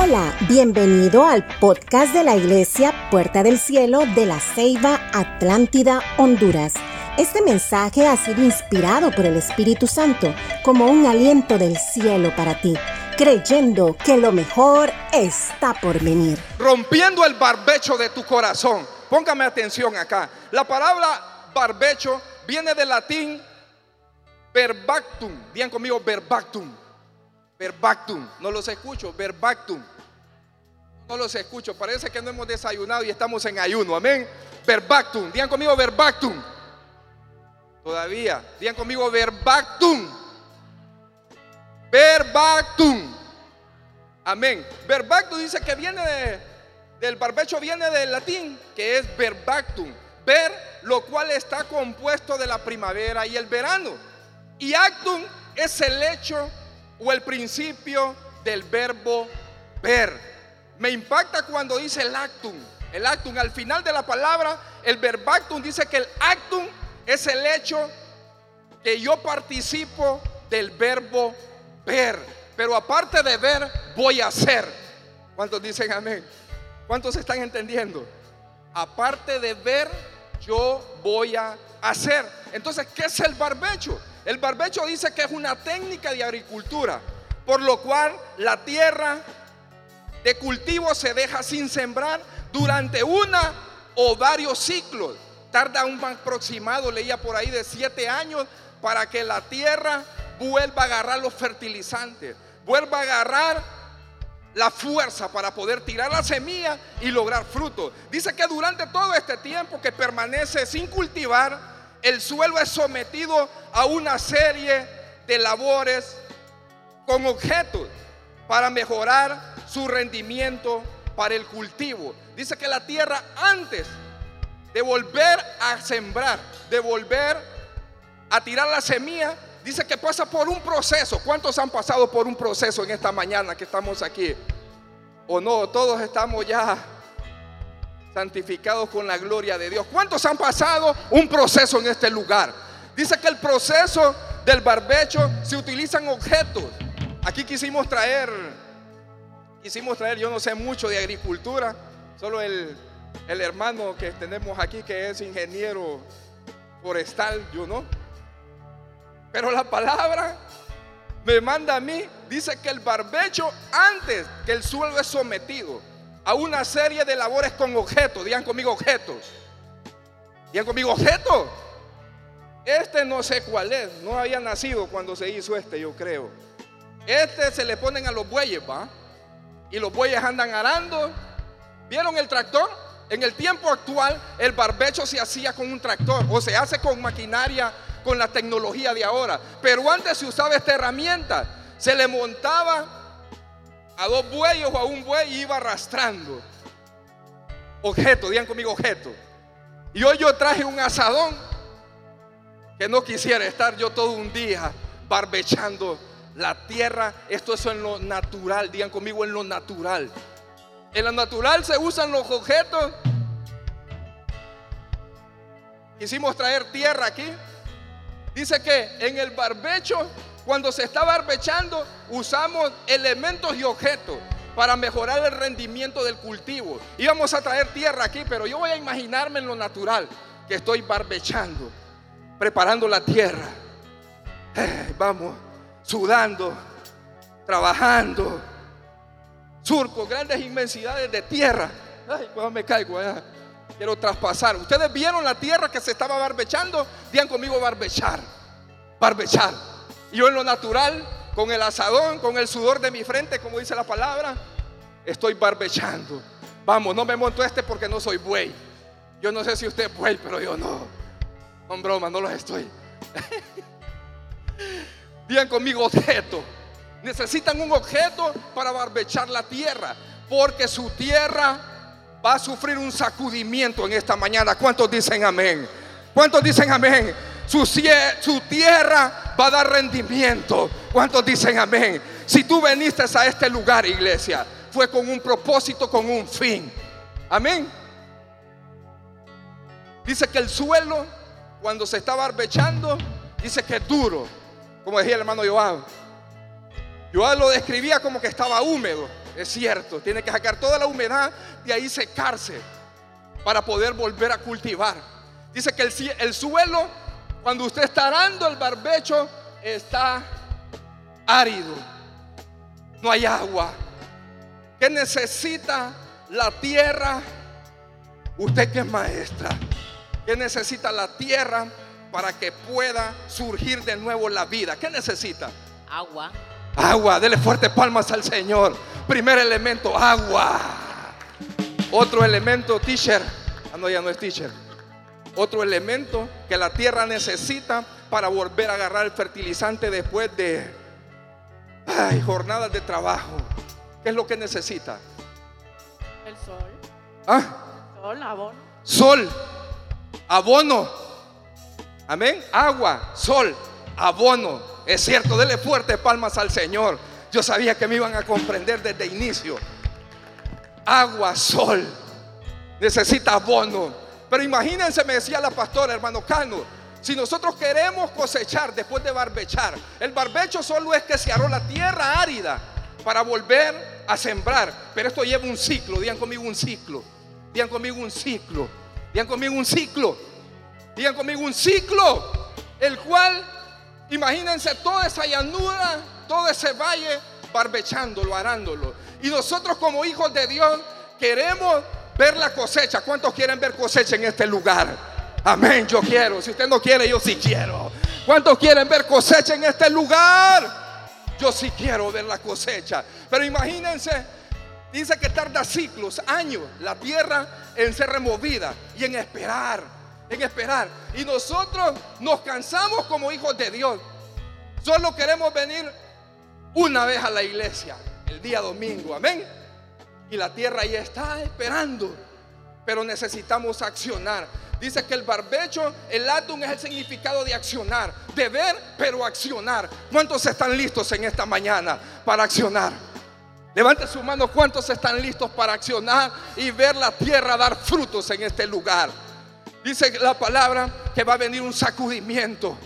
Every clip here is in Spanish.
Hola, bienvenido al podcast de la Iglesia Puerta del Cielo de la Ceiba Atlántida, Honduras. Este mensaje ha sido inspirado por el Espíritu Santo como un aliento del cielo para ti, creyendo que lo mejor está por venir. Rompiendo el barbecho de tu corazón. Póngame atención acá. La palabra barbecho viene del latín verbactum. Bien conmigo, verbactum Verbactum. No los escucho. Verbactum. No los escucho. Parece que no hemos desayunado y estamos en ayuno. Amén. Verbactum. Digan conmigo verbactum. Todavía. Digan conmigo verbactum. Verbactum. Amén. Verbactum dice que viene del barbecho, viene del latín, que es verbactum. Ver, lo cual está compuesto de la primavera y el verano. Y actum es el hecho o el principio del verbo ver. Me impacta cuando dice el actum. El actum, al final de la palabra, el verbactum dice que el actum es el hecho que yo participo del verbo ver. Pero aparte de ver, voy a hacer. ¿Cuántos dicen amén? ¿Cuántos están entendiendo? Aparte de ver, yo voy a hacer. Entonces, ¿qué es el barbecho? El barbecho dice que es una técnica de agricultura, por lo cual la tierra de cultivo se deja sin sembrar durante una o varios ciclos. Tarda un aproximado, leía por ahí, de siete años para que la tierra vuelva a agarrar los fertilizantes, vuelva a agarrar la fuerza para poder tirar la semilla y lograr fruto. Dice que durante todo este tiempo que permanece sin cultivar, el suelo es sometido a una serie de labores con objetos para mejorar su rendimiento para el cultivo. Dice que la tierra antes de volver a sembrar, de volver a tirar la semilla, dice que pasa por un proceso. ¿Cuántos han pasado por un proceso en esta mañana que estamos aquí? ¿O no? Todos estamos ya santificados con la gloria de Dios. ¿Cuántos han pasado un proceso en este lugar? Dice que el proceso del barbecho se utilizan objetos. Aquí quisimos traer, quisimos traer, yo no sé mucho de agricultura, solo el, el hermano que tenemos aquí que es ingeniero forestal, yo no. Pero la palabra me manda a mí, dice que el barbecho antes que el suelo es sometido a una serie de labores con objetos. Digan conmigo objetos. Digan conmigo objetos. Este no sé cuál es. No había nacido cuando se hizo este, yo creo. Este se le ponen a los bueyes, ¿va? Y los bueyes andan arando. ¿Vieron el tractor? En el tiempo actual, el barbecho se hacía con un tractor o se hace con maquinaria, con la tecnología de ahora. Pero antes se usaba esta herramienta. Se le montaba a dos bueyes o a un buey iba arrastrando. Objeto, digan conmigo objeto. Y hoy yo traje un asadón que no quisiera estar yo todo un día barbechando la tierra. Esto es en lo natural, digan conmigo en lo natural. En lo natural se usan los objetos. Quisimos traer tierra aquí. Dice que en el barbecho cuando se está barbechando, usamos elementos y objetos para mejorar el rendimiento del cultivo. Íbamos a traer tierra aquí, pero yo voy a imaginarme en lo natural que estoy barbechando, preparando la tierra. Eh, vamos, sudando, trabajando, surco, grandes inmensidades de tierra. Ay, cuando me caigo allá, quiero traspasar. Ustedes vieron la tierra que se estaba barbechando, digan conmigo barbechar, barbechar. Yo en lo natural, con el asadón, con el sudor de mi frente, como dice la palabra, estoy barbechando. Vamos, no me monto este porque no soy buey. Yo no sé si usted es buey, pero yo no. Con broma, no lo estoy. Digan conmigo objeto. Necesitan un objeto para barbechar la tierra, porque su tierra va a sufrir un sacudimiento en esta mañana. ¿Cuántos dicen amén? ¿Cuántos dicen amén? Su, su tierra va a dar rendimiento. ¿Cuántos dicen amén? Si tú viniste a este lugar, iglesia, fue con un propósito, con un fin. Amén. Dice que el suelo, cuando se está barbechando, dice que es duro. Como decía el hermano Joab. Joab lo describía como que estaba húmedo. Es cierto, tiene que sacar toda la humedad de ahí secarse para poder volver a cultivar. Dice que el, el suelo, cuando usted está arando el barbecho, está árido. No hay agua. ¿Qué necesita la tierra? Usted que es maestra. ¿Qué necesita la tierra para que pueda surgir de nuevo la vida? ¿Qué necesita? Agua. Agua. Dele fuerte palmas al Señor. Primer elemento, agua. Otro elemento, teacher. Ah, no, ya no es teacher. Otro elemento que la tierra necesita para volver a agarrar el fertilizante después de ay, jornadas de trabajo. ¿Qué es lo que necesita? El sol. ¿Ah? Sol, abono. Sol, abono. Amén. Agua, sol, abono. Es cierto, dele fuerte palmas al Señor. Yo sabía que me iban a comprender desde inicio. Agua, sol. Necesita abono. Pero imagínense, me decía la pastora, hermano Cano, si nosotros queremos cosechar después de barbechar, el barbecho solo es que se aró la tierra árida para volver a sembrar. Pero esto lleva un ciclo, digan conmigo un ciclo. Digan conmigo un ciclo. Digan conmigo un ciclo. Digan conmigo un ciclo. El cual, imagínense toda esa llanura, todo ese valle, barbechándolo, arándolo. Y nosotros como hijos de Dios queremos ver la cosecha. ¿Cuántos quieren ver cosecha en este lugar? Amén, yo quiero. Si usted no quiere, yo sí quiero. ¿Cuántos quieren ver cosecha en este lugar? Yo sí quiero ver la cosecha. Pero imagínense, dice que tarda ciclos, años, la tierra en ser removida y en esperar, en esperar. Y nosotros nos cansamos como hijos de Dios. Solo queremos venir una vez a la iglesia, el día domingo, amén. Y la tierra ya está esperando, pero necesitamos accionar. Dice que el barbecho, el atum es el significado de accionar, de ver, pero accionar. ¿Cuántos están listos en esta mañana para accionar? Levante su mano, ¿cuántos están listos para accionar y ver la tierra dar frutos en este lugar? Dice la palabra que va a venir un sacudimiento.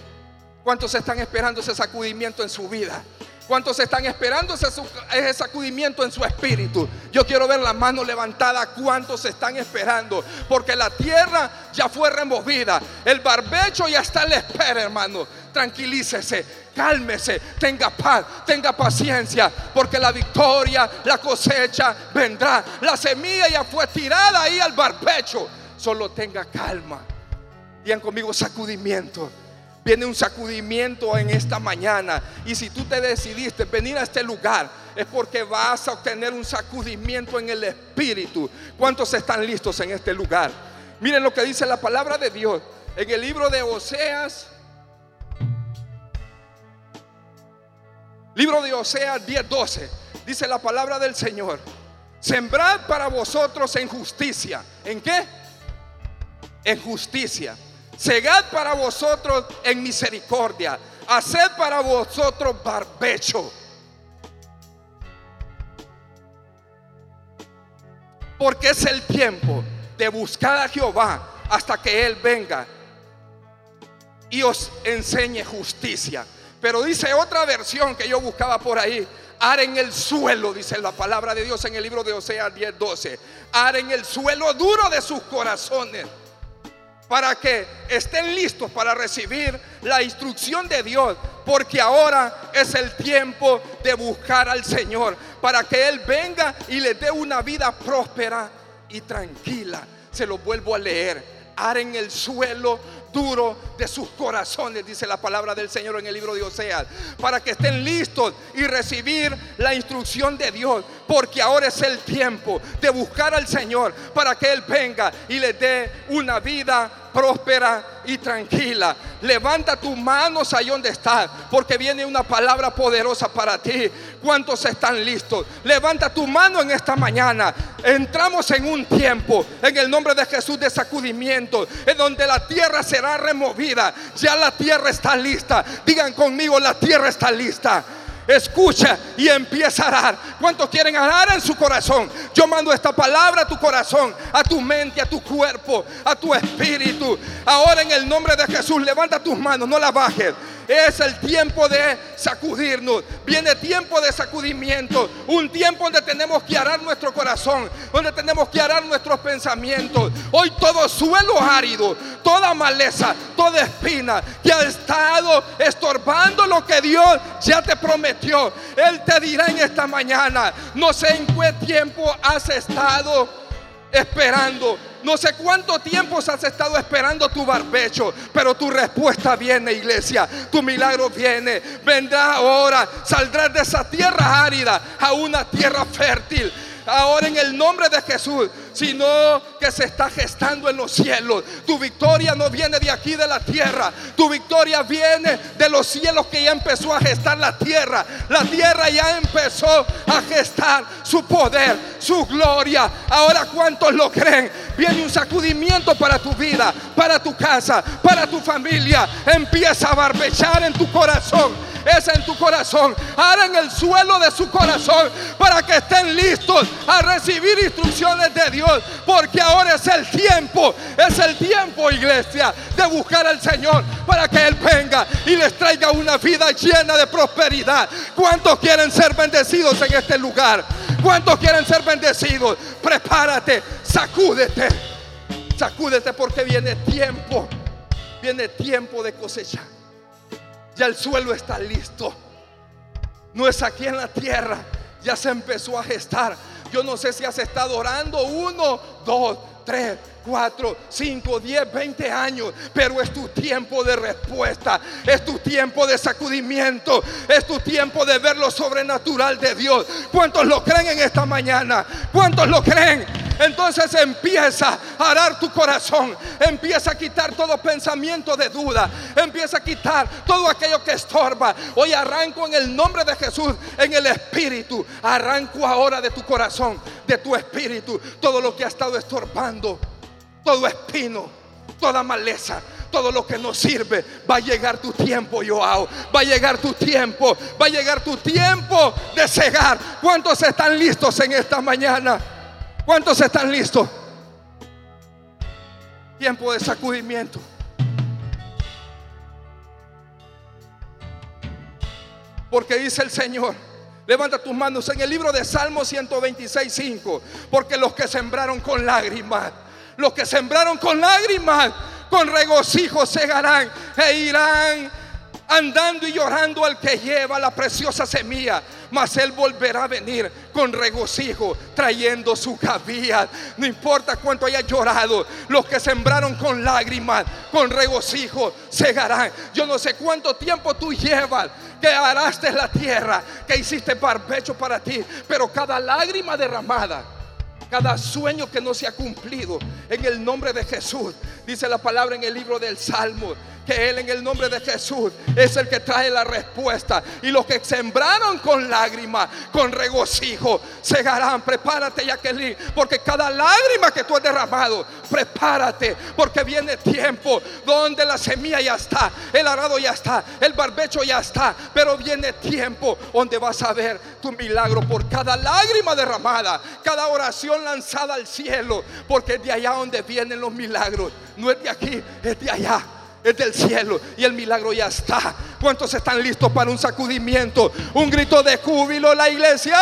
¿Cuántos están esperando ese sacudimiento en su vida? ¿Cuántos están esperando ese, sacudimiento en su espíritu? Yo quiero ver la mano levantada. ¿Cuántos están esperando? Porque la tierra ya fue removida. El barbecho ya está en la espera, hermano. Tranquilícese, cálmese, tenga paz, tenga paciencia. Porque la victoria, la cosecha vendrá. La semilla ya fue tirada ahí al barbecho. Solo tenga calma. Digan conmigo sacudimiento. Viene un sacudimiento en esta mañana. Y si tú te decidiste venir a este lugar, es porque vas a obtener un sacudimiento en el Espíritu. ¿Cuántos están listos en este lugar? Miren lo que dice la palabra de Dios en el libro de Oseas. Libro de Oseas 10:12. Dice la palabra del Señor. Sembrad para vosotros en justicia. ¿En qué? En justicia Segad para vosotros en misericordia. Haced para vosotros barbecho. Porque es el tiempo de buscar a Jehová hasta que Él venga y os enseñe justicia. Pero dice otra versión que yo buscaba por ahí. en el suelo, dice la palabra de Dios en el libro de Oseas 10:12. en el suelo duro de sus corazones para que estén listos para recibir la instrucción de Dios, porque ahora es el tiempo de buscar al Señor, para que Él venga y le dé una vida próspera y tranquila. Se lo vuelvo a leer. en el suelo duro de sus corazones, dice la palabra del Señor en el libro de Oseas, para que estén listos y recibir la instrucción de Dios, porque ahora es el tiempo de buscar al Señor para que Él venga y le dé una vida próspera y tranquila. Levanta tus manos ahí donde estás, porque viene una palabra poderosa para ti. ¿Cuántos están listos? Levanta tu mano en esta mañana. Entramos en un tiempo, en el nombre de Jesús, de sacudimiento, en donde la tierra será removida. Ya la tierra está lista. Digan conmigo, la tierra está lista escucha y empieza a arar. ¿Cuántos quieren arar en su corazón? Yo mando esta palabra a tu corazón, a tu mente, a tu cuerpo, a tu espíritu. Ahora en el nombre de Jesús, levanta tus manos, no las bajes. Es el tiempo de sacudirnos. Viene tiempo de sacudimiento. Un tiempo donde tenemos que arar nuestro corazón. Donde tenemos que arar nuestros pensamientos. Hoy todo suelo árido, toda maleza, toda espina que ha estado estorbando lo que Dios ya te prometió. Él te dirá en esta mañana, no sé en qué tiempo has estado esperando. No sé cuánto tiempo has estado esperando tu barbecho, pero tu respuesta viene, iglesia. Tu milagro viene. Vendrá ahora. Saldrás de esa tierra árida a una tierra fértil ahora en el nombre de Jesús, sino que se está gestando en los cielos. Tu victoria no viene de aquí de la tierra, tu victoria viene de los cielos que ya empezó a gestar la tierra. La tierra ya empezó a gestar su poder, su gloria. Ahora, ¿cuántos lo creen? Viene un sacudimiento para tu vida, para tu casa, para tu familia. Empieza a barbechar en tu corazón es en tu corazón. Ahora en el suelo de su corazón para que estén listos a recibir instrucciones de Dios. Porque ahora es el tiempo, es el tiempo, iglesia, de buscar al Señor para que Él venga y les traiga una vida llena de prosperidad. ¿Cuántos quieren ser bendecidos en este lugar? ¿Cuántos quieren ser bendecidos? Prepárate, sacúdete, sacúdete porque viene tiempo, viene tiempo de cosechar. Ya el suelo está listo. No es aquí en la tierra. Ya se empezó a gestar. Yo no sé si has estado orando uno, dos, tres, cuatro, cinco, diez, veinte años, pero es tu tiempo de respuesta, es tu tiempo de sacudimiento, es tu tiempo de ver lo sobrenatural de Dios. ¿Cuántos lo creen en esta mañana? ¿Cuántos lo creen? Entonces empieza a arar tu corazón, empieza a quitar todo pensamiento de duda, empieza a quitar todo aquello que estorba. Hoy arranco en el nombre de Jesús, en el Espíritu, arranco ahora de tu corazón, de tu espíritu, todo lo que ha estado estorbando, todo espino, toda maleza, todo lo que no sirve. Va a llegar tu tiempo, Joao. Va a llegar tu tiempo. Va a llegar tu tiempo de cegar. ¿Cuántos están listos en esta mañana? ¿Cuántos están listos? Tiempo de sacudimiento. Porque dice el Señor, levanta tus manos en el libro de Salmo 126, 5. Porque los que sembraron con lágrimas, los que sembraron con lágrimas, con regocijo segarán e irán andando y llorando al que lleva la preciosa semilla, mas él volverá a venir con regocijo, trayendo su cabía. No importa cuánto haya llorado, los que sembraron con lágrimas, con regocijo, segarán. Yo no sé cuánto tiempo tú llevas que araste la tierra, que hiciste barbecho para ti, pero cada lágrima derramada cada sueño que no se ha cumplido en el nombre de Jesús. Dice la palabra en el libro del Salmo que Él en el nombre de Jesús es el que trae la respuesta. Y los que sembraron con lágrimas, con regocijo, segarán. Prepárate, Jacqueline, porque cada lágrima que tú has derramado, prepárate, porque viene tiempo donde la semilla ya está, el arado ya está, el barbecho ya está, pero viene tiempo donde vas a ver tu milagro por cada lágrima derramada, cada oración lanzada al cielo, porque es de allá donde vienen los milagros. No es de aquí, es de allá es del cielo y el milagro ya está. ¿Cuántos están listos para un sacudimiento? Un grito de júbilo, la iglesia.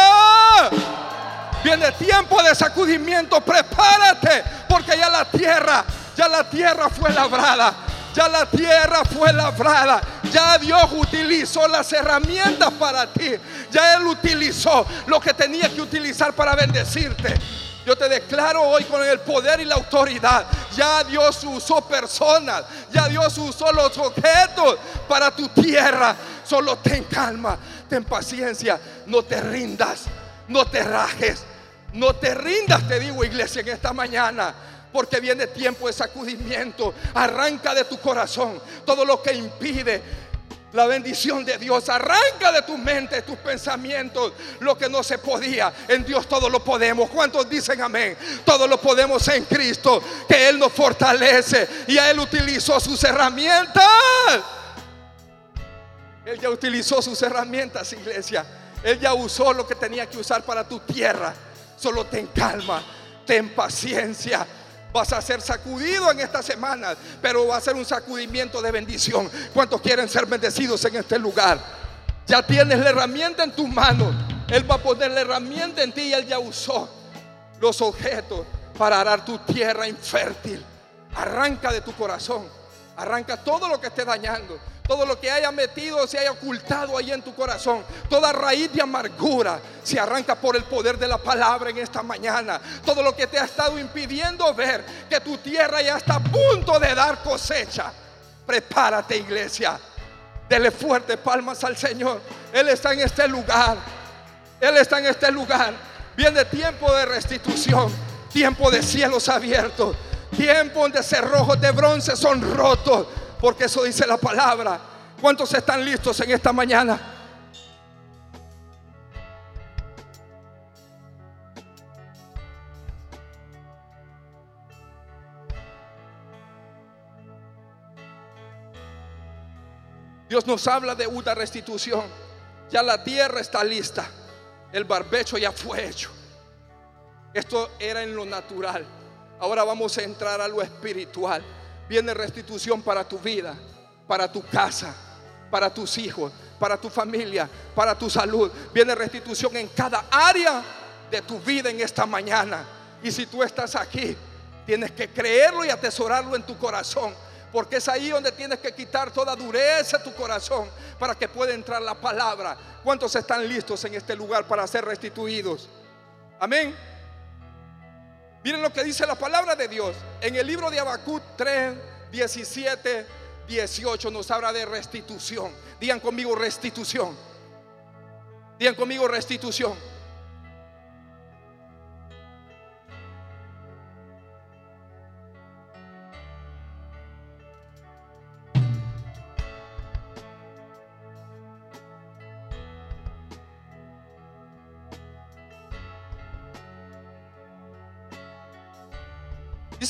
Viene tiempo de sacudimiento, prepárate, porque ya la tierra, ya la tierra fue labrada. Ya la tierra fue labrada. Ya Dios utilizó las herramientas para ti. Ya Él utilizó lo que tenía que utilizar para bendecirte. Yo te declaro hoy con el poder y la autoridad. Ya Dios usó personas. Ya Dios usó los objetos para tu tierra. Solo ten calma, ten paciencia. No te rindas. No te rajes. No te rindas, te digo iglesia, en esta mañana. Porque viene tiempo de sacudimiento. Arranca de tu corazón todo lo que impide la bendición de Dios arranca de tu mente, tus pensamientos, lo que no se podía. En Dios todo lo podemos. ¿Cuántos dicen amén? Todo lo podemos en Cristo, que Él nos fortalece y a Él utilizó sus herramientas. Él ya utilizó sus herramientas, iglesia. Él ya usó lo que tenía que usar para tu tierra. Solo ten calma, ten paciencia Vas a ser sacudido en estas semanas, pero va a ser un sacudimiento de bendición. ¿Cuántos quieren ser bendecidos en este lugar? Ya tienes la herramienta en tus manos. Él va a poner la herramienta en ti y Él ya usó los objetos para arar tu tierra infértil. Arranca de tu corazón. Arranca todo lo que esté dañando. Todo lo que haya metido, se haya ocultado ahí en tu corazón. Toda raíz de amargura se arranca por el poder de la palabra en esta mañana. Todo lo que te ha estado impidiendo ver que tu tierra ya está a punto de dar cosecha. Prepárate iglesia. Dele fuerte palmas al Señor. Él está en este lugar. Él está en este lugar. Viene tiempo de restitución. Tiempo de cielos abiertos. Tiempo donde cerrojos de bronce son rotos porque eso dice la palabra. ¿Cuántos están listos en esta mañana? Dios nos habla de una restitución. Ya la tierra está lista. El barbecho ya fue hecho. Esto era en lo natural. Ahora vamos a entrar a lo espiritual. Viene restitución para tu vida, para tu casa, para tus hijos, para tu familia, para tu salud. Viene restitución en cada área de tu vida en esta mañana. Y si tú estás aquí, tienes que creerlo y atesorarlo en tu corazón. Porque es ahí donde tienes que quitar toda dureza de tu corazón para que pueda entrar la palabra. ¿Cuántos están listos en este lugar para ser restituidos? Amén. Miren lo que dice la palabra de Dios. En el libro de Habacuc 3, 17, 18 nos habla de restitución. Digan conmigo restitución. Digan conmigo restitución.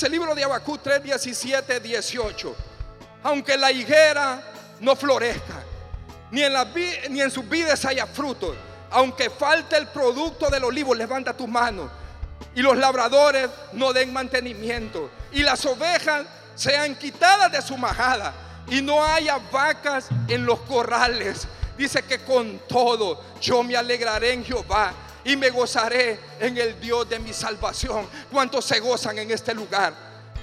Dice el libro de Habacuc 3, 17, 18. Aunque la higuera no florezca, ni en, la, ni en sus vides haya frutos, aunque falte el producto del olivo, levanta tus manos. Y los labradores no den mantenimiento. Y las ovejas sean quitadas de su majada. Y no haya vacas en los corrales. Dice que con todo yo me alegraré en Jehová y me gozaré en el Dios de mi salvación. ¿Cuántos se gozan en este lugar?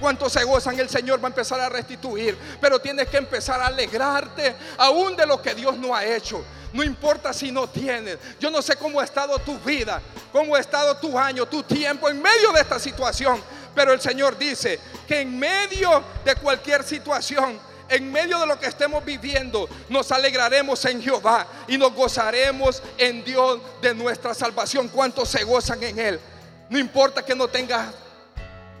¿Cuántos se gozan? El Señor va a empezar a restituir. Pero tienes que empezar a alegrarte aún de lo que Dios no ha hecho. No importa si no tienes. Yo no sé cómo ha estado tu vida, cómo ha estado tu año, tu tiempo en medio de esta situación. Pero el Señor dice que en medio de cualquier situación, en medio de lo que estemos viviendo, nos alegraremos en Jehová y nos gozaremos en Dios de nuestra salvación. ¿Cuántos se gozan en Él? No importa que no tengas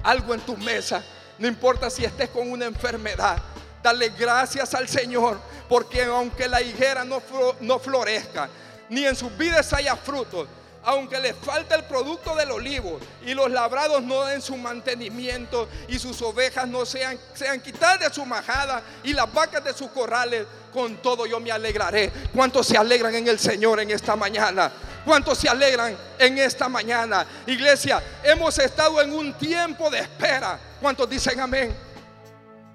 algo en tu mesa, no importa si estés con una enfermedad. Dale gracias al Señor, porque aunque la higuera no, no florezca, ni en sus vidas haya frutos, aunque les falta el producto del olivo y los labrados no den su mantenimiento y sus ovejas no sean, sean quitadas de su majada y las vacas de sus corrales, con todo yo me alegraré. ¿Cuántos se alegran en el Señor en esta mañana? ¿Cuántos se alegran en esta mañana? Iglesia, hemos estado en un tiempo de espera. ¿Cuántos dicen amén?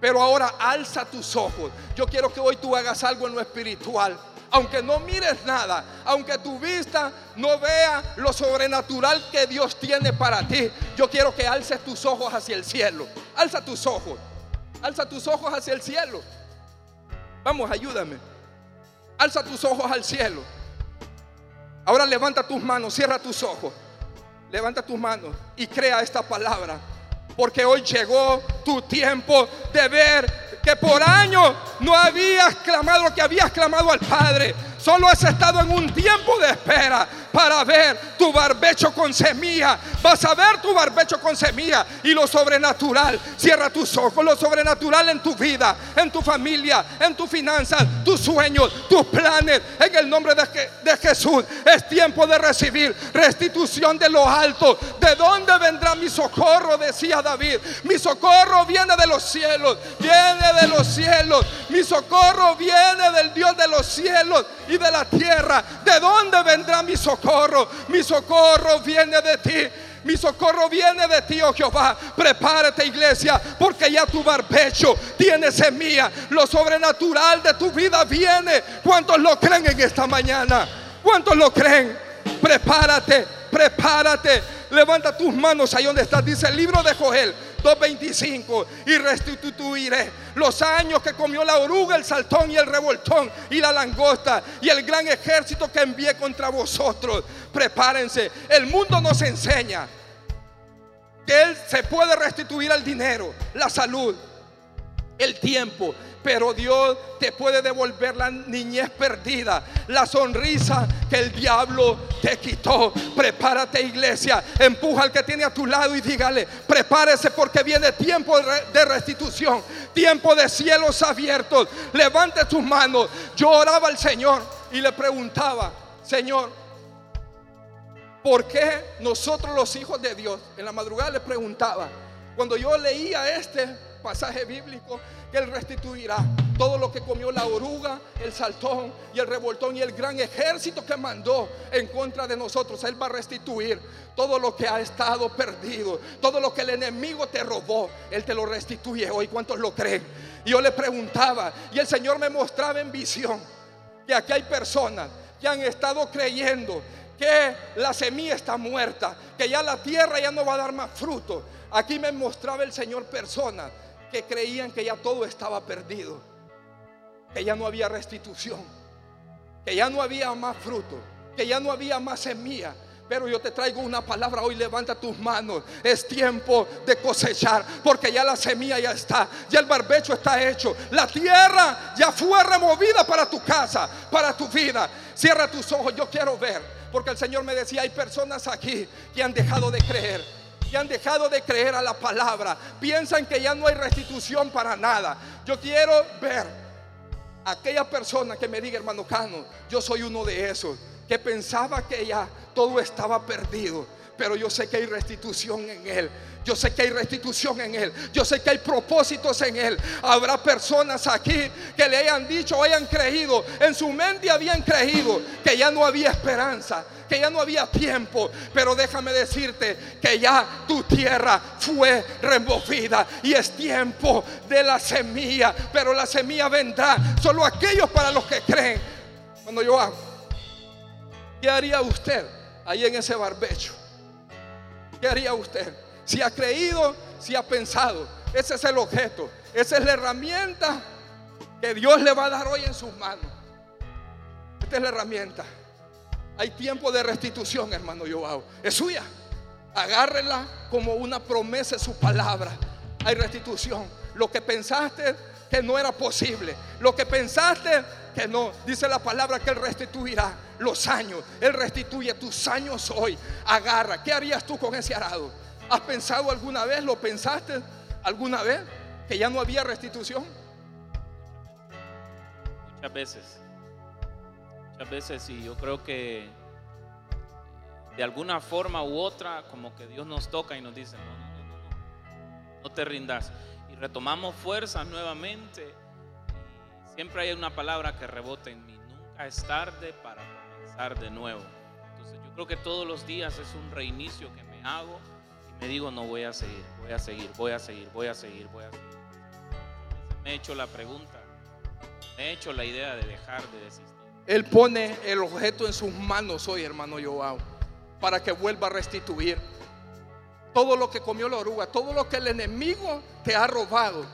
Pero ahora alza tus ojos. Yo quiero que hoy tú hagas algo en lo espiritual aunque no mires nada, aunque tu vista no vea lo sobrenatural que Dios tiene para ti, yo quiero que alces tus ojos hacia el cielo. Alza tus ojos, alza tus ojos hacia el cielo. Vamos, ayúdame. Alza tus ojos al cielo. Ahora levanta tus manos, cierra tus ojos. Levanta tus manos y crea esta palabra. Porque hoy llegó tu tiempo de ver que por años no habías clamado lo que habías clamado al Padre. Solo has estado en un tiempo de espera para ver tu barbecho con semilla. Vas a ver tu barbecho con semilla y lo sobrenatural. Cierra tus ojos, lo sobrenatural en tu vida, en tu familia, en tus finanzas, tus sueños, tus planes. En el nombre de, de Jesús es tiempo de recibir restitución de lo alto. ¿De dónde vendrá mi socorro? Decía David. Mi socorro viene de los cielos, viene de los cielos. Mi socorro viene del Dios de los cielos y de la tierra. ¿De dónde vendrá mi socorro? Mi socorro viene de ti. Mi socorro viene de ti, oh Jehová. Prepárate, iglesia, porque ya tu barbecho tiene semilla. Lo sobrenatural de tu vida viene. ¿Cuántos lo creen en esta mañana? ¿Cuántos lo creen? Prepárate, prepárate. Levanta tus manos ahí donde estás. Dice el libro de Joel 2.25. Y restituiré los años que comió la oruga, el saltón y el revoltón y la langosta y el gran ejército que envié contra vosotros. Prepárense. El mundo nos enseña que Él se puede restituir el dinero, la salud, el tiempo, pero Dios te puede devolver la niñez perdida, la sonrisa que el diablo te quitó. Prepárate iglesia, empuja al que tiene a tu lado y dígale, prepárese porque viene tiempo de restitución, tiempo de cielos abiertos. Levante tus manos. Yo oraba al Señor y le preguntaba, Señor, ¿por qué nosotros los hijos de Dios, en la madrugada le preguntaba, cuando yo leía este pasaje bíblico, que Él restituirá todo lo que comió la oruga, el saltón y el revoltón y el gran ejército que mandó en contra de nosotros. Él va a restituir todo lo que ha estado perdido, todo lo que el enemigo te robó. Él te lo restituye hoy. ¿Cuántos lo creen? Y yo le preguntaba y el Señor me mostraba en visión que aquí hay personas que han estado creyendo que la semilla está muerta, que ya la tierra ya no va a dar más fruto. Aquí me mostraba el Señor personas que creían que ya todo estaba perdido, que ya no había restitución, que ya no había más fruto, que ya no había más semilla. Pero yo te traigo una palabra hoy, levanta tus manos. Es tiempo de cosechar, porque ya la semilla ya está, ya el barbecho está hecho. La tierra ya fue removida para tu casa, para tu vida. Cierra tus ojos, yo quiero ver, porque el Señor me decía, hay personas aquí que han dejado de creer han dejado de creer a la palabra. Piensan que ya no hay restitución para nada. Yo quiero ver a aquella persona que me diga, hermano Cano, yo soy uno de esos que pensaba que ya todo estaba perdido pero yo sé que hay restitución en Él. Yo sé que hay restitución en Él. Yo sé que hay propósitos en Él. Habrá personas aquí que le hayan dicho o hayan creído, en su mente habían creído que ya no había esperanza, que ya no había tiempo. Pero déjame decirte que ya tu tierra fue removida y es tiempo de la semilla. Pero la semilla vendrá solo aquellos para los que creen. Cuando yo hago, ¿qué haría usted ahí en ese barbecho? ¿Qué haría usted? Si ha creído, si ha pensado. Ese es el objeto. Esa es la herramienta que Dios le va a dar hoy en sus manos. Esta es la herramienta. Hay tiempo de restitución, hermano Joao. Es suya. Agárrela como una promesa su palabra. Hay restitución. Lo que pensaste que no era posible. Lo que pensaste que no. Dice la palabra que Él restituirá los años. Él restituye tus años hoy. Agarra. ¿Qué harías tú con ese arado? ¿Has pensado alguna vez? ¿Lo pensaste alguna vez? Que ya no había restitución. Muchas veces. Muchas veces y yo creo que de alguna forma u otra como que Dios nos toca y nos dice, no, no, no, no, no te rindas. Y retomamos fuerzas nuevamente Siempre hay una palabra que rebota en mí. Nunca es tarde para comenzar de nuevo. Entonces yo creo que todos los días es un reinicio que me hago y me digo, no voy a seguir, voy a seguir, voy a seguir, voy a seguir, voy a seguir. Me he hecho la pregunta, me he hecho la idea de dejar de desistir. Él pone el objeto en sus manos hoy, hermano Joao, para que vuelva a restituir todo lo que comió la oruga, todo lo que el enemigo te ha robado,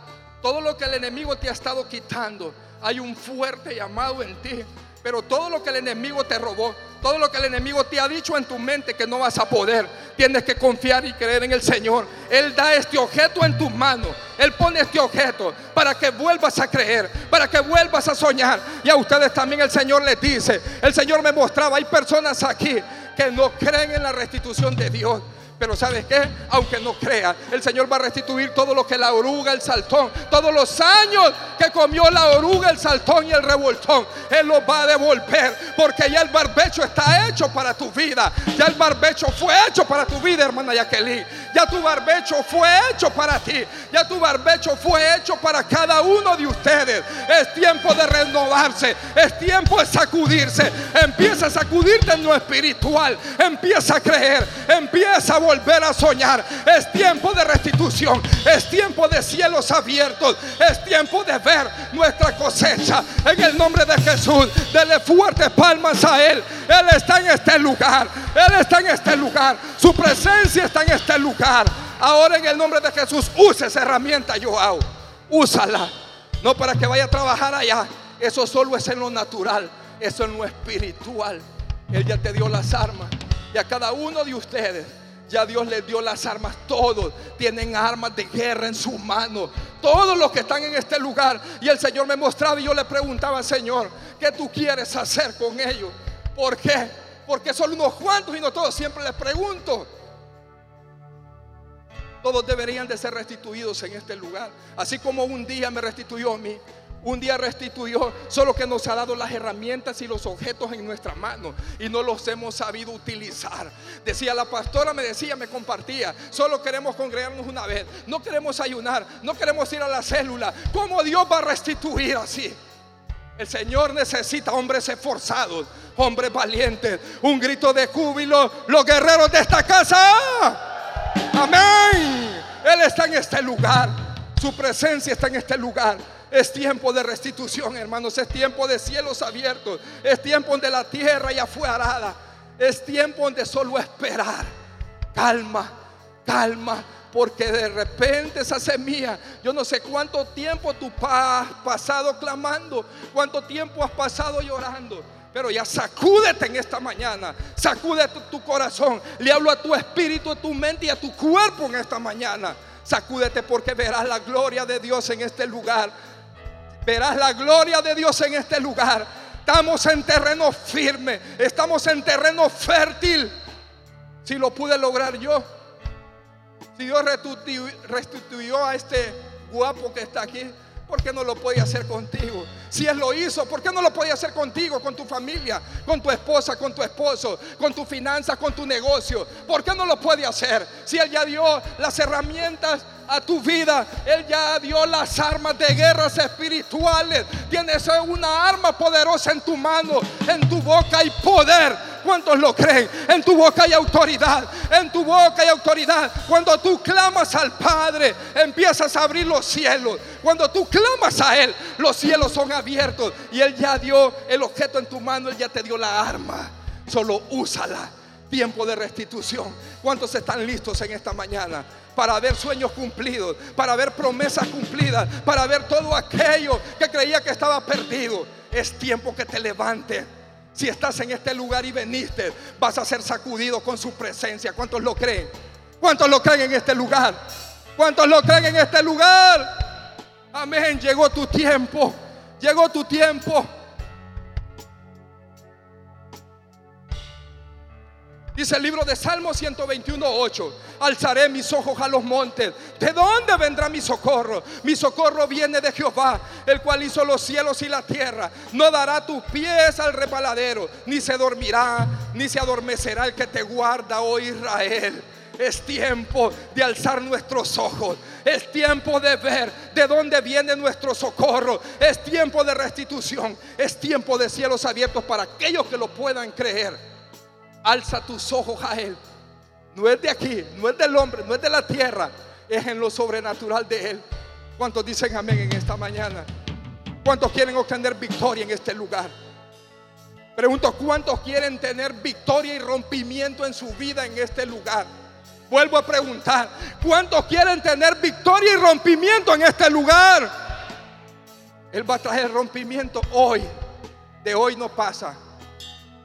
todo lo que el enemigo te ha estado quitando hay un fuerte llamado en ti. Pero todo lo que el enemigo te robó, todo lo que el enemigo te ha dicho en tu mente que no vas a poder, tienes que confiar y creer en el Señor. Él da este objeto en tus manos. Él pone este objeto para que vuelvas a creer, para que vuelvas a soñar. Y a ustedes también el Señor les dice, el Señor me mostraba, hay personas aquí que no creen en la restitución de Dios. Pero ¿sabes qué? Aunque no crea, el Señor va a restituir todo lo que la oruga, el saltón, todos los años que comió la oruga, el saltón y el revoltón. Él los va a devolver porque ya el barbecho está hecho para tu vida. Ya el barbecho fue hecho para tu vida, hermana Jacqueline. Ya tu barbecho fue hecho para ti. Ya tu barbecho fue hecho para cada uno de ustedes. Es tiempo de renovarse. Es tiempo de sacudirse. Empieza a sacudirte en lo espiritual. Empieza a creer. Empieza a volver a soñar. Es tiempo de restitución. Es tiempo de cielos abiertos. Es tiempo de ver nuestra cosecha. En el nombre de Jesús. Dele fuertes palmas a Él. Él está en este lugar. Él está en este lugar. Su presencia está en este lugar. Ahora en el nombre de Jesús, use esa herramienta, Joao. Úsala. No para que vaya a trabajar allá. Eso solo es en lo natural. Eso en lo espiritual. Él ya te dio las armas. Y a cada uno de ustedes. Ya Dios les dio las armas. Todos tienen armas de guerra en su mano. Todos los que están en este lugar. Y el Señor me mostraba y yo le preguntaba, Señor, ¿qué tú quieres hacer con ellos? ¿Por qué? Porque son unos cuantos y no todos. Siempre les pregunto. Todos deberían de ser restituidos en este lugar. Así como un día me restituyó a mí. Un día restituyó, solo que nos ha dado las herramientas y los objetos en nuestra mano y no los hemos sabido utilizar. Decía la pastora, me decía, me compartía, solo queremos congregarnos una vez, no queremos ayunar, no queremos ir a la célula. ¿Cómo Dios va a restituir así? El Señor necesita hombres esforzados, hombres valientes, un grito de júbilo, los guerreros de esta casa. Amén. Él está en este lugar, su presencia está en este lugar. Es tiempo de restitución, hermanos. Es tiempo de cielos abiertos. Es tiempo donde la tierra ya fue arada. Es tiempo donde solo esperar. Calma, calma. Porque de repente esa semilla, yo no sé cuánto tiempo tú has pasado clamando, cuánto tiempo has pasado llorando. Pero ya sacúdete en esta mañana. Sacúdete tu, corazón. Le hablo a tu espíritu, a tu mente y a tu cuerpo en esta mañana. Sacúdete porque verás la gloria de Dios en este lugar. Verás la gloria de Dios en este lugar. Estamos en terreno firme. Estamos en terreno fértil. Si lo pude lograr yo. Si Dios restituyó a este guapo que está aquí. ¿Por qué no lo podía hacer contigo? Si Él lo hizo, ¿por qué no lo podía hacer contigo, con tu familia, con tu esposa, con tu esposo, con tu finanzas, con tu negocio? ¿Por qué no lo puede hacer? Si Él ya dio las herramientas a tu vida, Él ya dio las armas de guerras espirituales. Tienes una arma poderosa en tu mano, en tu boca hay poder. ¿Cuántos lo creen? En tu boca hay autoridad. En tu boca hay autoridad. Cuando tú clamas al Padre, empiezas a abrir los cielos. Cuando tú clamas a Él, los cielos son abiertos. Y Él ya dio el objeto en tu mano, Él ya te dio la arma. Solo úsala. Tiempo de restitución. ¿Cuántos están listos en esta mañana? Para ver sueños cumplidos, para ver promesas cumplidas, para ver todo aquello que creía que estaba perdido. Es tiempo que te levantes. Si estás en este lugar y veniste, vas a ser sacudido con su presencia. ¿Cuántos lo creen? ¿Cuántos lo creen en este lugar? ¿Cuántos lo creen en este lugar? Amén. Llegó tu tiempo. Llegó tu tiempo. Dice el libro de Salmo 121, 8. Alzaré mis ojos a los montes. ¿De dónde vendrá mi socorro? Mi socorro viene de Jehová, el cual hizo los cielos y la tierra. No dará tus pies al repaladero, ni se dormirá, ni se adormecerá el que te guarda, oh Israel. Es tiempo de alzar nuestros ojos. Es tiempo de ver de dónde viene nuestro socorro. Es tiempo de restitución. Es tiempo de cielos abiertos para aquellos que lo puedan creer. Alza tus ojos a Él. No es de aquí, no es del hombre, no es de la tierra. Es en lo sobrenatural de Él. ¿Cuántos dicen amén en esta mañana? ¿Cuántos quieren obtener victoria en este lugar? Pregunto, ¿cuántos quieren tener victoria y rompimiento en su vida en este lugar? Vuelvo a preguntar, ¿cuántos quieren tener victoria y rompimiento en este lugar? Él va a traer rompimiento hoy. De hoy no pasa.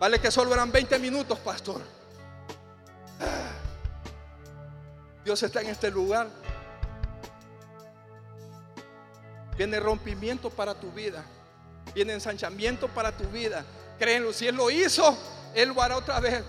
Vale que solo eran 20 minutos, pastor. Dios está en este lugar. Viene rompimiento para tu vida. Viene ensanchamiento para tu vida. Créenlo, si Él lo hizo, Él lo hará otra vez.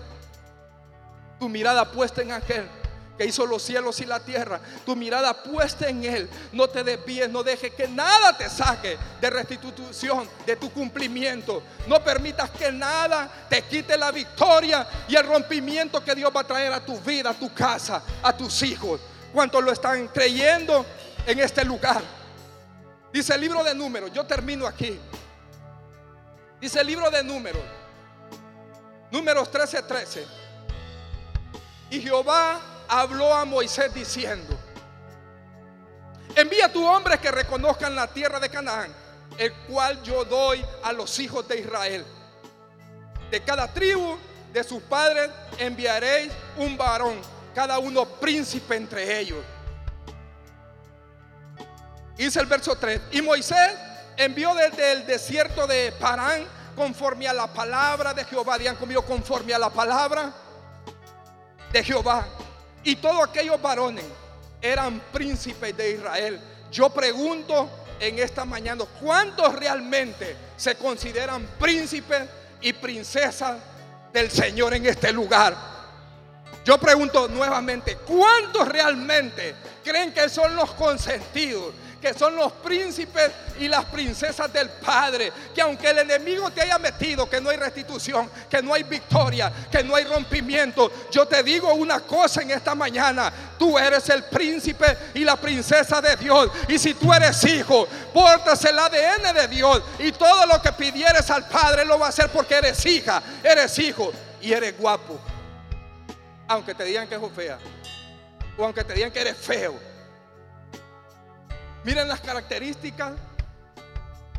Tu mirada puesta en aquel. Que hizo los cielos y la tierra, tu mirada puesta en Él, no te desvíes, no dejes que nada te saque de restitución, de tu cumplimiento. No permitas que nada te quite la victoria y el rompimiento que Dios va a traer a tu vida, a tu casa, a tus hijos. ¿Cuántos lo están creyendo en este lugar? Dice el libro de números, yo termino aquí. Dice el libro de números, números 13, 13. Y Jehová habló a Moisés diciendo, envía a tu hombre que reconozcan la tierra de Canaán, el cual yo doy a los hijos de Israel. De cada tribu de sus padres enviaréis un varón, cada uno príncipe entre ellos. Dice el verso 3, y Moisés envió desde el desierto de Parán conforme a la palabra de Jehová. Digan conmigo, conforme a la palabra de Jehová. Y todos aquellos varones eran príncipes de Israel. Yo pregunto en esta mañana, ¿cuántos realmente se consideran príncipes y princesas del Señor en este lugar? Yo pregunto nuevamente, ¿cuántos realmente creen que son los consentidos? Que son los príncipes y las princesas del Padre. Que aunque el enemigo te haya metido, que no hay restitución, que no hay victoria, que no hay rompimiento, yo te digo una cosa en esta mañana. Tú eres el príncipe y la princesa de Dios. Y si tú eres hijo, portas el ADN de Dios. Y todo lo que pidieres al Padre lo va a hacer porque eres hija, eres hijo y eres guapo. Aunque te digan que es fea. O aunque te digan que eres feo Miren las características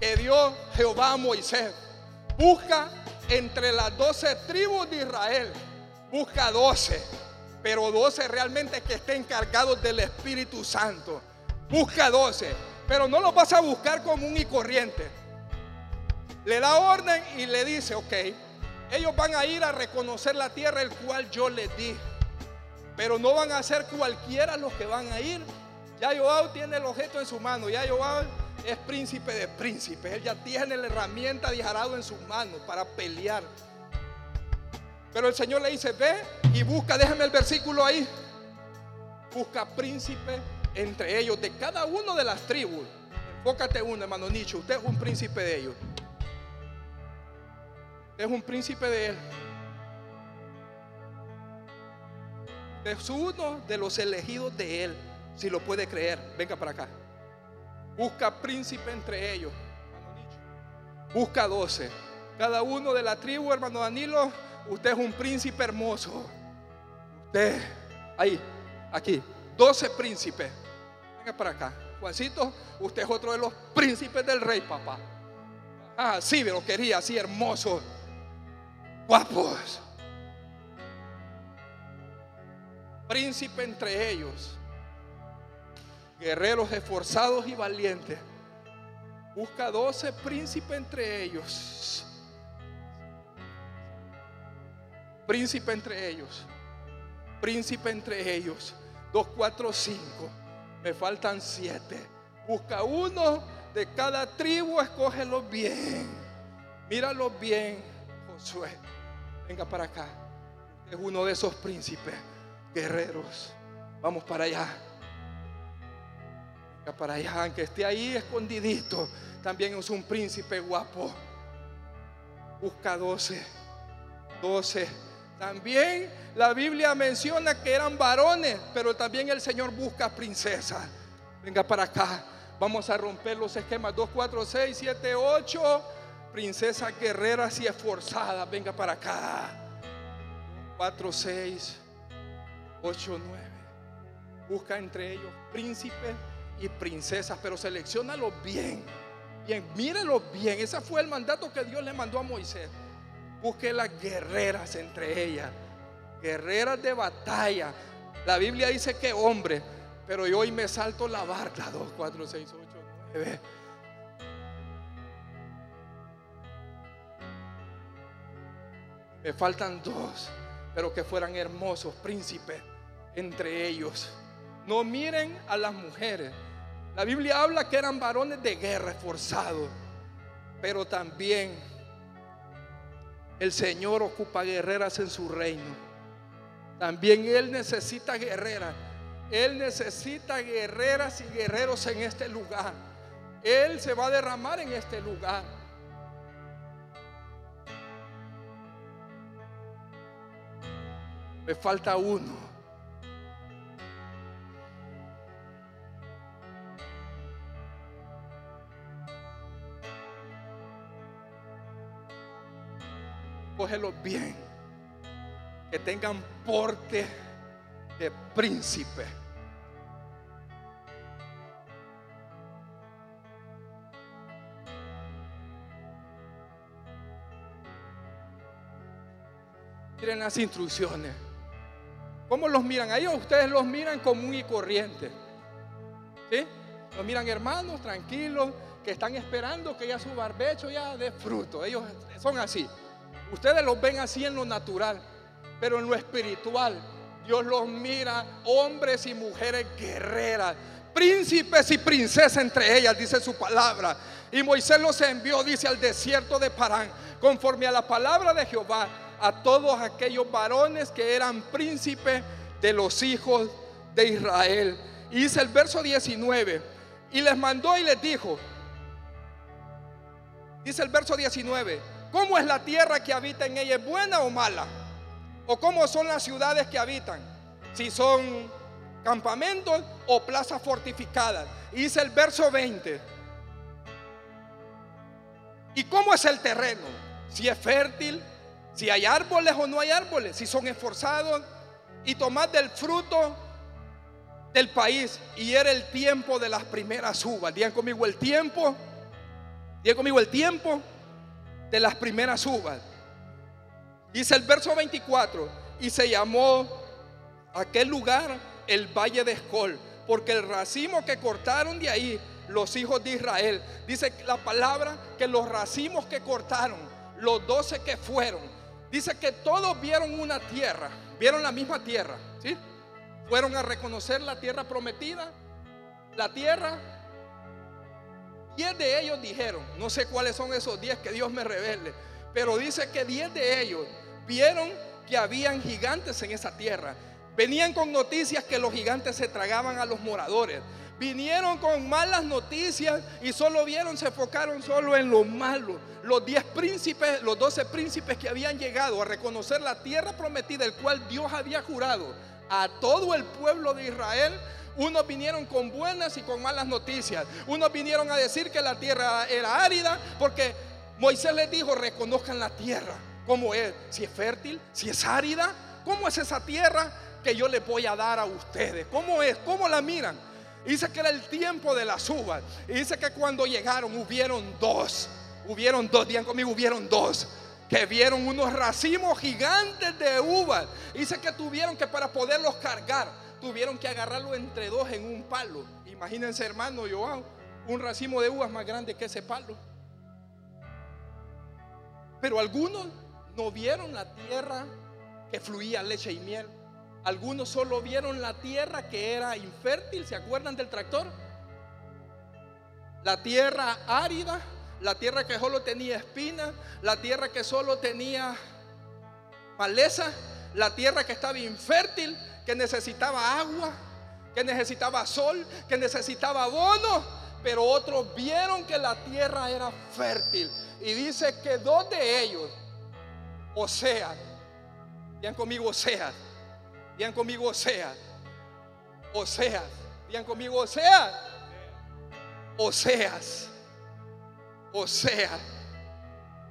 que dio Jehová a Moisés. Busca entre las doce tribus de Israel. Busca doce. Pero doce realmente que estén cargados del Espíritu Santo. Busca doce. Pero no los vas a buscar común y corriente. Le da orden y le dice, ok, ellos van a ir a reconocer la tierra el cual yo les di. Pero no van a ser cualquiera los que van a ir ya Joab tiene el objeto en su mano. Ya Joab es príncipe de príncipes. Él ya tiene la herramienta de jarado en sus manos para pelear. Pero el Señor le dice, ve y busca, déjame el versículo ahí. Busca príncipe entre ellos, de cada uno de las tribus. Enfócate uno, hermano Nicho. Usted es un príncipe de ellos. Usted es un príncipe de él. Es uno de los elegidos de él. Si lo puede creer, venga para acá. Busca príncipe entre ellos. Busca doce. Cada uno de la tribu, hermano Danilo, usted es un príncipe hermoso. Usted, ahí, aquí, doce príncipes. Venga para acá. Juancito, usted es otro de los príncipes del rey, papá. Ah, sí, me lo quería, así hermoso. Guapos. Príncipe entre ellos guerreros esforzados y valientes. Busca doce príncipes entre ellos. Príncipe entre ellos. Príncipe entre ellos. Dos, cuatro, cinco. Me faltan siete. Busca uno de cada tribu, escógelo bien. Míralo bien, Josué. Venga para acá. Es uno de esos príncipes guerreros. Vamos para allá para allá, aunque esté ahí escondidito, también es un príncipe guapo. Busca doce, doce. También la Biblia menciona que eran varones, pero también el Señor busca princesas. Venga para acá, vamos a romper los esquemas 2, 4, 6, 7, 8. Princesas guerreras y esforzadas, venga para acá. 4, 6, 8, 9. Busca entre ellos príncipes y princesas, pero seleccionalo bien. Bien, mírelo bien. Ese fue el mandato que Dios le mandó a Moisés. Busque las guerreras entre ellas, guerreras de batalla. La Biblia dice que hombre, pero yo hoy me salto la barca. 2, 4, 6, 8, 9. Me faltan dos, pero que fueran hermosos príncipes entre ellos. No miren a las mujeres, la Biblia habla que eran varones de guerra esforzados, pero también el Señor ocupa guerreras en su reino. También Él necesita guerreras. Él necesita guerreras y guerreros en este lugar. Él se va a derramar en este lugar. Me falta uno. Cógelo bien. Que tengan porte de príncipe. Miren las instrucciones. ¿Cómo los miran? A ellos ustedes los miran común y corriente. ¿Sí? Los miran hermanos, tranquilos, que están esperando que ya su barbecho ya dé fruto. Ellos son así. Ustedes los ven así en lo natural, pero en lo espiritual, Dios los mira hombres y mujeres guerreras, príncipes y princesas entre ellas, dice su palabra. Y Moisés los envió, dice, al desierto de Parán, conforme a la palabra de Jehová, a todos aquellos varones que eran príncipes de los hijos de Israel. Y dice el verso 19, y les mandó y les dijo, dice el verso 19, ¿cómo es la tierra que habita en ella? ¿Es buena o mala? ¿O cómo son las ciudades que habitan? Si son campamentos o plazas fortificadas. Y dice el verso 20. ¿Y cómo es el terreno? Si es fértil, si hay árboles o no hay árboles, si son esforzados y tomad del fruto del país. Y era el tiempo de las primeras uvas. Digan conmigo el tiempo. Digan conmigo el tiempo de las primeras uvas. Dice el verso 24, y se llamó aquel lugar el Valle de Escol, porque el racimo que cortaron de ahí los hijos de Israel, dice la palabra que los racimos que cortaron, los doce que fueron, dice que todos vieron una tierra, vieron la misma tierra, ¿sí? Fueron a reconocer la tierra prometida, la tierra. Diez de ellos dijeron, no sé cuáles son esos diez que Dios me revele, pero dice que diez de ellos vieron que habían gigantes en esa tierra. Venían con noticias que los gigantes se tragaban a los moradores. Vinieron con malas noticias y solo vieron, se enfocaron solo en lo malo. Los diez príncipes, los doce príncipes que habían llegado a reconocer la tierra prometida, el cual Dios había jurado a todo el pueblo de Israel, unos vinieron con buenas y con malas noticias. Unos vinieron a decir que la tierra era árida porque Moisés les dijo, reconozcan la tierra. ¿Cómo es? Si es fértil, si es árida. ¿Cómo es esa tierra que yo les voy a dar a ustedes? ¿Cómo es? ¿Cómo la miran? Dice que era el tiempo de las uvas. Y dice que cuando llegaron hubieron dos. Hubieron dos, digan conmigo, hubieron dos. Que vieron unos racimos gigantes de uvas. Dice que tuvieron que para poderlos cargar, tuvieron que agarrarlo entre dos en un palo. Imagínense, hermano Joan, un racimo de uvas más grande que ese palo. Pero algunos no vieron la tierra que fluía leche y miel. Algunos solo vieron la tierra que era infértil. ¿Se acuerdan del tractor? La tierra árida, la tierra que solo tenía espinas, la tierra que solo tenía maleza, la tierra que estaba infértil, que necesitaba agua, que necesitaba sol, que necesitaba abono. Pero otros vieron que la tierra era fértil. Y dice que dos de ellos Oseas. Digan conmigo Oseas. Digan conmigo Oseas. Oseas. Digan conmigo Oseas. Oseas. Oseas.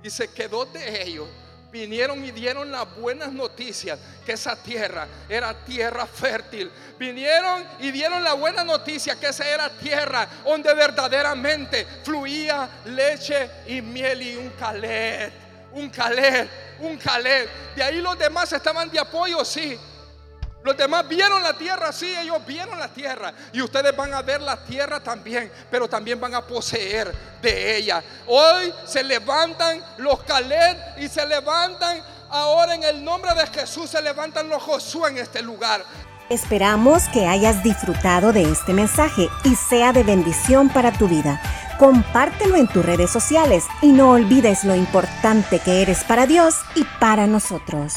Dice que dos de ellos vinieron y dieron las buenas noticias que esa tierra era tierra fértil. Vinieron y dieron la buena noticia que esa era tierra donde verdaderamente fluía leche y miel y un calet, un calet, un calet. De ahí los demás estaban de apoyo, sí. Los demás vieron la tierra, sí, ellos vieron la tierra. Y ustedes van a ver la tierra también, pero también van a poseer de ella. Hoy se levantan los Caleb y se levantan ahora en el nombre de Jesús, se levantan los Josué en este lugar. Esperamos que hayas disfrutado de este mensaje y sea de bendición para tu vida. Compártelo en tus redes sociales y no olvides lo importante que eres para Dios y para nosotros.